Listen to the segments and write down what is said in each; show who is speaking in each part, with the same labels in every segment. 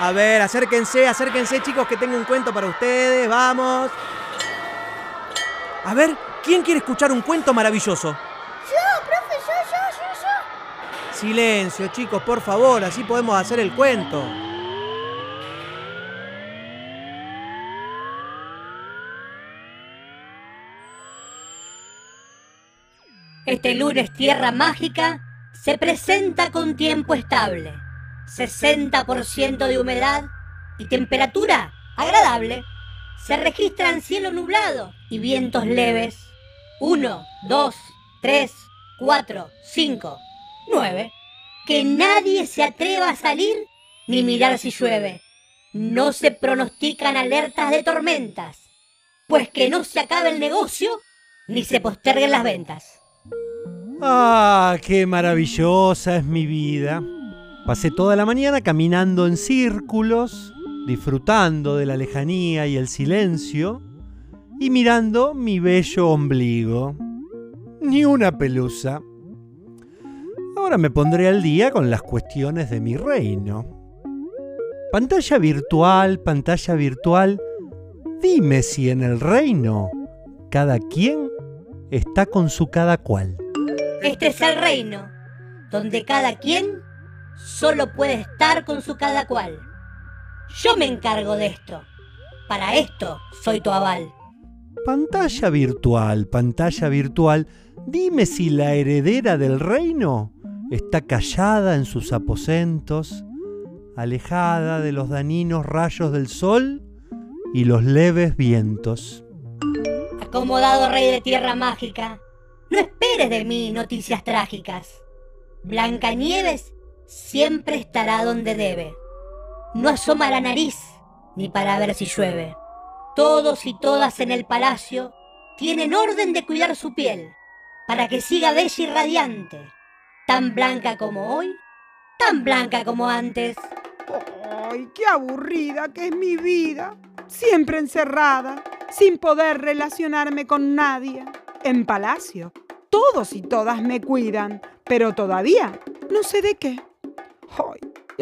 Speaker 1: A ver, acérquense, acérquense chicos que tengo un cuento para ustedes, vamos. A ver, ¿quién quiere escuchar un cuento maravilloso?
Speaker 2: Yo, profe, yo, yo, yo, yo.
Speaker 1: Silencio chicos, por favor, así podemos hacer el cuento.
Speaker 3: Este lunes Tierra Mágica se presenta con tiempo estable, 60% de humedad y temperatura agradable. Se registran cielo nublado y vientos leves. 1, 2, 3, 4, 5, 9. Que nadie se atreva a salir ni mirar si llueve. No se pronostican alertas de tormentas, pues que no se acabe el negocio ni se posterguen las ventas.
Speaker 4: Ah, qué maravillosa es mi vida. Pasé toda la mañana caminando en círculos, disfrutando de la lejanía y el silencio, y mirando mi bello ombligo. Ni una pelusa. Ahora me pondré al día con las cuestiones de mi reino. Pantalla virtual, pantalla virtual, dime si en el reino cada quien está con su cada cual.
Speaker 3: Este es el reino, donde cada quien solo puede estar con su cada cual. Yo me encargo de esto. Para esto soy tu aval.
Speaker 4: Pantalla virtual, pantalla virtual, dime si la heredera del reino está callada en sus aposentos, alejada de los daninos rayos del sol y los leves vientos.
Speaker 3: Acomodado rey de tierra mágica, no esperes de mí noticias trágicas. Blancanieves siempre estará donde debe. No asoma la nariz ni para ver si llueve. Todos y todas en el palacio tienen orden de cuidar su piel para que siga bella y radiante, tan blanca como hoy, tan blanca como antes.
Speaker 5: ¡Ay, qué aburrida que es mi vida! Siempre encerrada, sin poder relacionarme con nadie. En palacio, todos y todas me cuidan, pero todavía no sé de qué.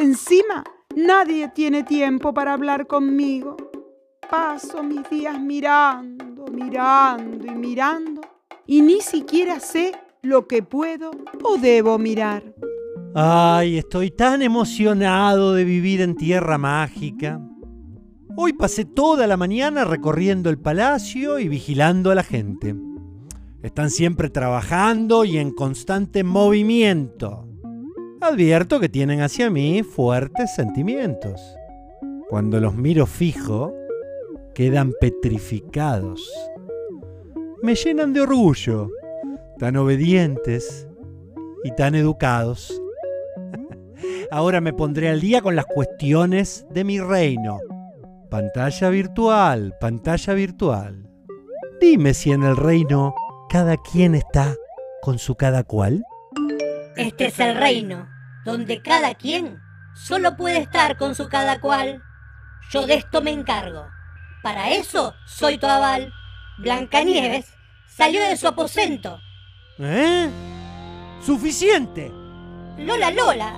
Speaker 5: Encima, nadie tiene tiempo para hablar conmigo. Paso mis días mirando, mirando y mirando, y ni siquiera sé lo que puedo o debo mirar.
Speaker 4: Ay, estoy tan emocionado de vivir en tierra mágica. Hoy pasé toda la mañana recorriendo el palacio y vigilando a la gente. Están siempre trabajando y en constante movimiento. Advierto que tienen hacia mí fuertes sentimientos. Cuando los miro fijo, quedan petrificados. Me llenan de orgullo, tan obedientes y tan educados. Ahora me pondré al día con las cuestiones de mi reino. Pantalla virtual, pantalla virtual. Dime si en el reino cada quien está con su cada cual.
Speaker 3: Este es el reino, donde cada quien solo puede estar con su cada cual. Yo de esto me encargo. Para eso soy tu aval. Blancanieves salió de su aposento.
Speaker 4: ¿Eh? ¡Suficiente!
Speaker 3: Lola, Lola,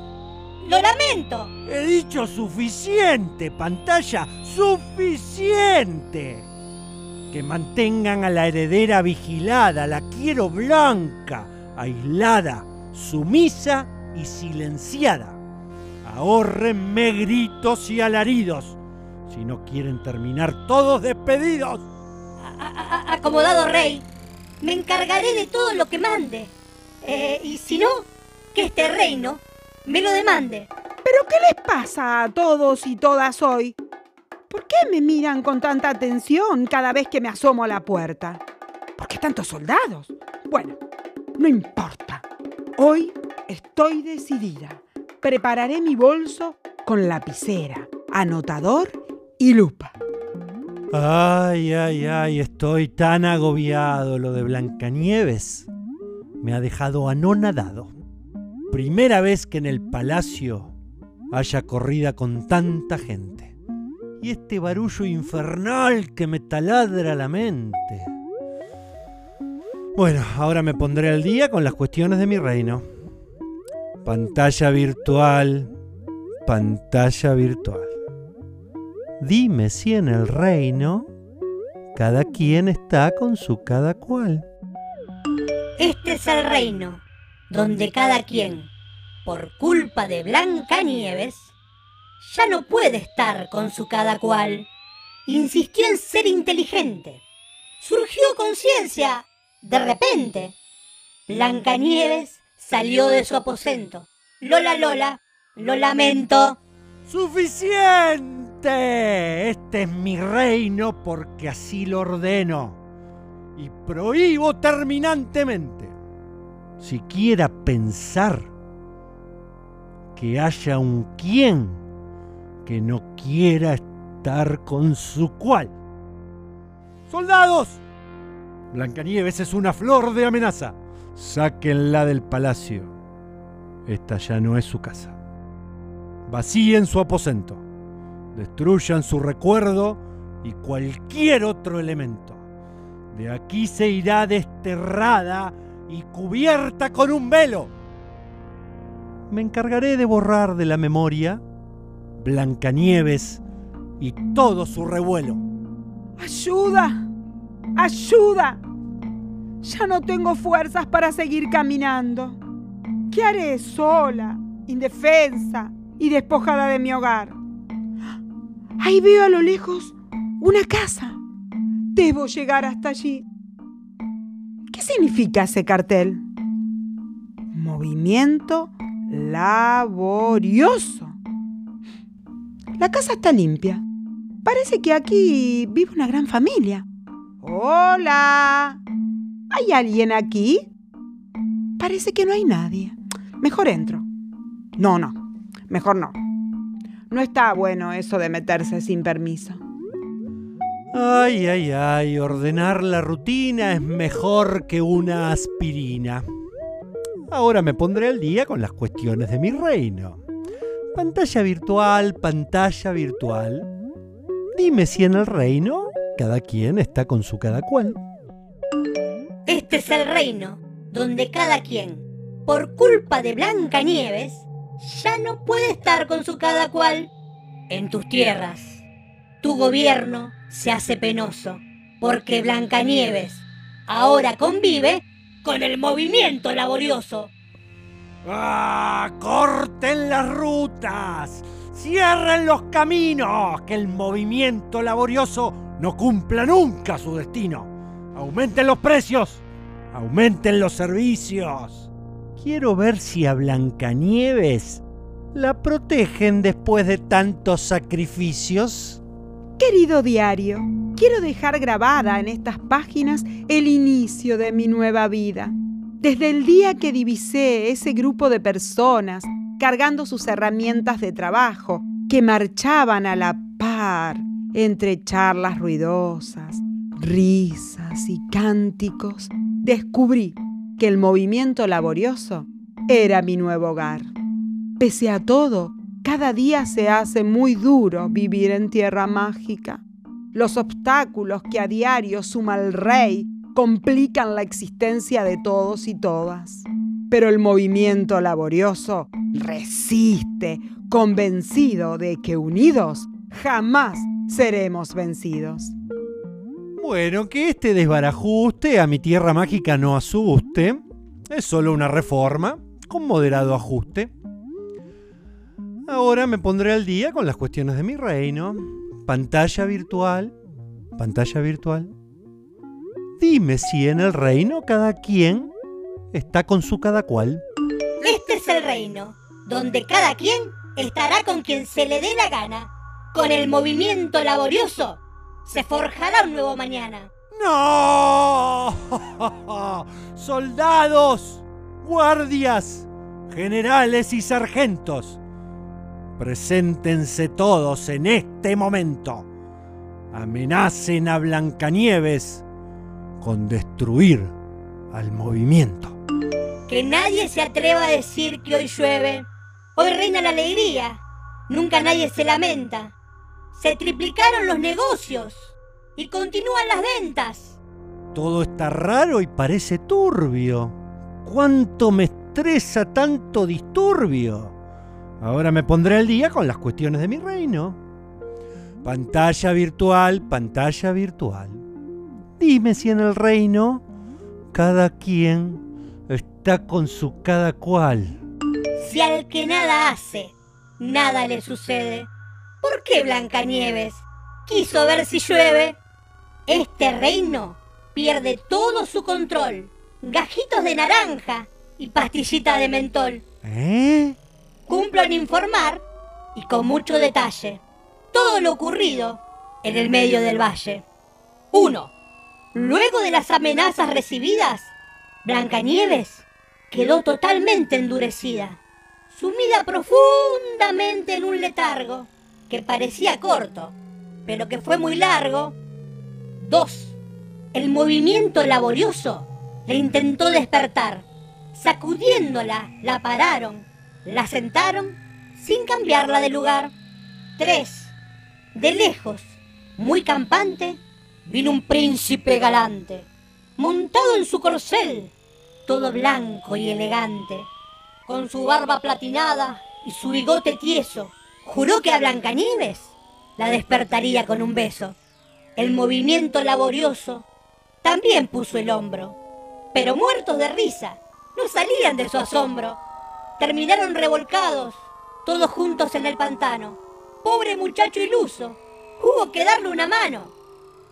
Speaker 3: lo lamento.
Speaker 4: He dicho suficiente, pantalla, suficiente. Que mantengan a la heredera vigilada, la quiero blanca, aislada, sumisa y silenciada. Ahórrenme gritos y alaridos, si no quieren terminar todos despedidos.
Speaker 3: A- a- a- acomodado rey, me encargaré de todo lo que mande. Eh, y si no, que este reino me lo demande.
Speaker 5: ¿Pero qué les pasa a todos y todas hoy? ¿Por qué me miran con tanta atención cada vez que me asomo a la puerta? ¿Por qué tantos soldados? Bueno, no importa. Hoy estoy decidida. Prepararé mi bolso con lapicera, anotador y lupa.
Speaker 4: Ay, ay, ay, estoy tan agobiado. Lo de Blancanieves me ha dejado anonadado. Primera vez que en el palacio haya corrida con tanta gente. Y este barullo infernal que me taladra la mente. Bueno, ahora me pondré al día con las cuestiones de mi reino. Pantalla virtual, pantalla virtual. Dime si en el reino cada quien está con su cada cual.
Speaker 3: Este es el reino donde cada quien, por culpa de Blanca Nieves, ya no puede estar con su cada cual. Insistió en ser inteligente. Surgió conciencia de repente. Blancanieves salió de su aposento. Lola, Lola, lo lamento.
Speaker 4: ¡Suficiente! Este es mi reino porque así lo ordeno. Y prohíbo terminantemente, siquiera pensar que haya un quien que no quiera estar con su cual. ¡Soldados! Blancanieves es una flor de amenaza. Sáquenla del palacio. Esta ya no es su casa. Vacíen su aposento. Destruyan su recuerdo y cualquier otro elemento. De aquí se irá desterrada y cubierta con un velo. Me encargaré de borrar de la memoria Blancanieves y todo su revuelo.
Speaker 5: ¡Ayuda! ¡Ayuda! Ya no tengo fuerzas para seguir caminando. ¿Qué haré sola, indefensa y despojada de mi hogar? Ahí veo a lo lejos una casa. Debo llegar hasta allí. ¿Qué significa ese cartel? Movimiento laborioso. La casa está limpia. Parece que aquí vive una gran familia. Hola. ¿Hay alguien aquí? Parece que no hay nadie. Mejor entro. No, no. Mejor no. No está bueno eso de meterse sin permiso.
Speaker 4: Ay, ay, ay, ordenar la rutina es mejor que una aspirina. Ahora me pondré al día con las cuestiones de mi reino. Pantalla virtual, pantalla virtual. Dime si en el reino cada quien está con su cada cual.
Speaker 3: Este es el reino donde cada quien, por culpa de Blanca Nieves, ya no puede estar con su cada cual. En tus tierras, tu gobierno se hace penoso, porque Blancanieves ahora convive con el movimiento laborioso.
Speaker 4: ¡Ah! ¡Corten las rutas! ¡Cierren los caminos! Que el movimiento laborioso no cumpla nunca su destino. ¡Aumenten los precios! ¡Aumenten los servicios! Quiero ver si a Blancanieves la protegen después de tantos sacrificios.
Speaker 5: Querido diario, quiero dejar grabada en estas páginas el inicio de mi nueva vida. Desde el día que divisé ese grupo de personas cargando sus herramientas de trabajo, que marchaban a la par entre charlas ruidosas, risas y cánticos, descubrí que el movimiento laborioso era mi nuevo hogar. Pese a todo, cada día se hace muy duro vivir en tierra mágica. Los obstáculos que a diario suma el rey complican la existencia de todos y todas. Pero el movimiento laborioso resiste, convencido de que unidos jamás seremos vencidos.
Speaker 4: Bueno, que este desbarajuste a mi tierra mágica no asuste. Es solo una reforma, con moderado ajuste. Ahora me pondré al día con las cuestiones de mi reino. Pantalla virtual. Pantalla virtual. Dime si en el reino cada quien está con su cada cual.
Speaker 3: Este es el reino, donde cada quien estará con quien se le dé la gana. Con el movimiento laborioso se forjará un nuevo mañana.
Speaker 4: ¡No! Soldados, guardias, generales y sargentos, preséntense todos en este momento. Amenacen a Blancanieves con destruir al movimiento.
Speaker 3: Que nadie se atreva a decir que hoy llueve. Hoy reina la alegría. Nunca nadie se lamenta. Se triplicaron los negocios y continúan las ventas.
Speaker 4: Todo está raro y parece turbio. ¿Cuánto me estresa tanto disturbio? Ahora me pondré al día con las cuestiones de mi reino. Pantalla virtual, pantalla virtual. Dime si en el reino cada quien está con su cada cual.
Speaker 3: Si al que nada hace, nada le sucede. ¿Por qué Blancanieves quiso ver si llueve? Este reino pierde todo su control. Gajitos de naranja y pastillitas de mentol.
Speaker 4: ¿Eh?
Speaker 3: Cumplo en informar y con mucho detalle todo lo ocurrido en el medio del valle. 1. Luego de las amenazas recibidas, Blancanieves quedó totalmente endurecida, sumida profundamente en un letargo que parecía corto, pero que fue muy largo. 2. El movimiento laborioso le intentó despertar. Sacudiéndola, la pararon, la sentaron sin cambiarla de lugar. 3. De lejos, muy campante, vino un príncipe galante, montado en su corcel, todo blanco y elegante, con su barba platinada y su bigote tieso. Juró que a Blancanieves la despertaría con un beso. El movimiento laborioso también puso el hombro, pero muertos de risa, no salían de su asombro. Terminaron revolcados, todos juntos en el pantano. Pobre muchacho iluso, hubo que darle una mano.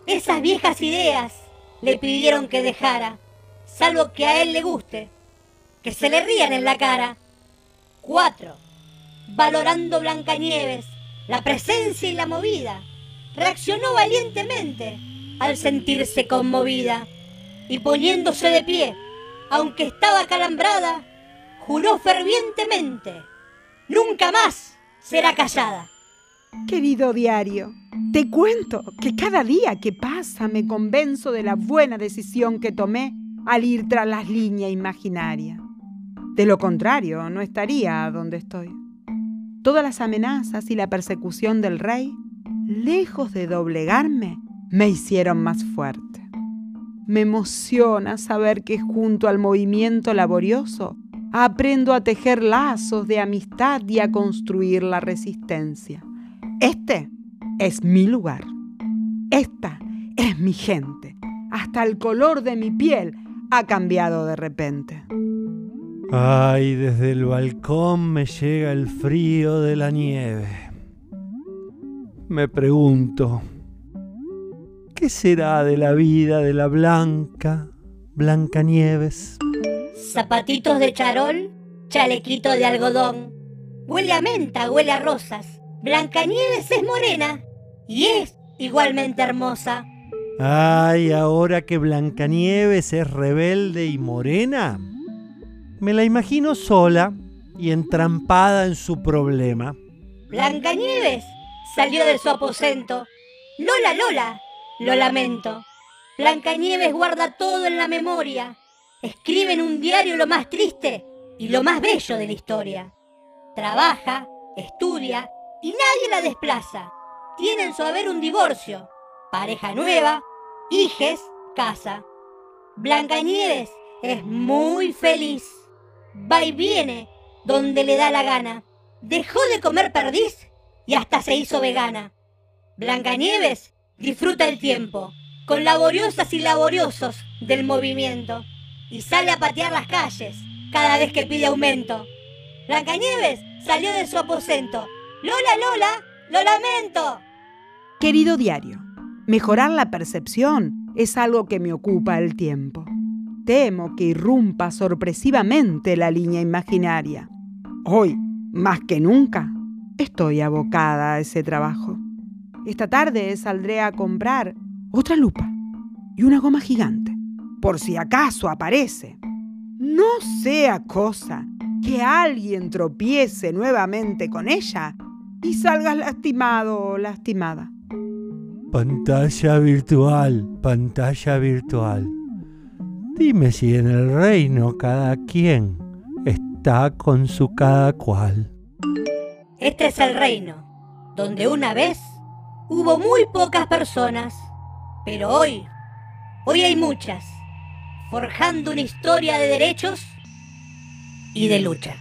Speaker 3: Esas viejas ideas le pidieron que dejara, salvo que a él le guste, que se le rían en la cara. 4. Valorando Blancanieves, la presencia y la movida, reaccionó valientemente al sentirse conmovida y poniéndose de pie, aunque estaba calambrada, juró fervientemente, nunca más será callada.
Speaker 5: Querido diario, te cuento que cada día que pasa me convenzo de la buena decisión que tomé al ir tras las líneas imaginarias. De lo contrario, no estaría donde estoy. Todas las amenazas y la persecución del rey, lejos de doblegarme, me hicieron más fuerte. Me emociona saber que junto al movimiento laborioso aprendo a tejer lazos de amistad y a construir la resistencia. Este es mi lugar. Esta es mi gente. Hasta el color de mi piel ha cambiado de repente.
Speaker 4: Ay, desde el balcón me llega el frío de la nieve. Me pregunto, ¿qué será de la vida de la blanca, Blanca Nieves?
Speaker 3: Zapatitos de charol, chalequito de algodón. Huele a menta, huele a rosas. Blancanieves es morena y es igualmente hermosa.
Speaker 4: Ay, ahora que Blancanieves es rebelde y morena, me la imagino sola y entrampada en su problema.
Speaker 3: Blancanieves salió de su aposento. Lola, Lola, lo lamento. Blancanieves guarda todo en la memoria. Escribe en un diario lo más triste y lo más bello de la historia. Trabaja, estudia y nadie la desplaza. Tiene en su haber un divorcio, pareja nueva, hijes, casa. Blancanieves es muy feliz. Va y viene donde le da la gana. Dejó de comer perdiz y hasta se hizo vegana. Blancanieves disfruta el tiempo con laboriosas y laboriosos del movimiento y sale a patear las calles cada vez que pide aumento. Blancanieves salió de su aposento Lola, Lola, lo lamento.
Speaker 5: Querido diario, mejorar la percepción es algo que me ocupa el tiempo. Temo que irrumpa sorpresivamente la línea imaginaria. Hoy, más que nunca, estoy abocada a ese trabajo. Esta tarde saldré a comprar otra lupa y una goma gigante, por si acaso aparece. No sea cosa que alguien tropiece nuevamente con ella y salgas lastimado o lastimada.
Speaker 4: Pantalla virtual, pantalla virtual. Dime si en el reino cada quien está con su cada cual.
Speaker 3: Este es el reino, donde una vez hubo muy pocas personas, pero hoy, hoy hay muchas, forjando una historia de derechos y de lucha.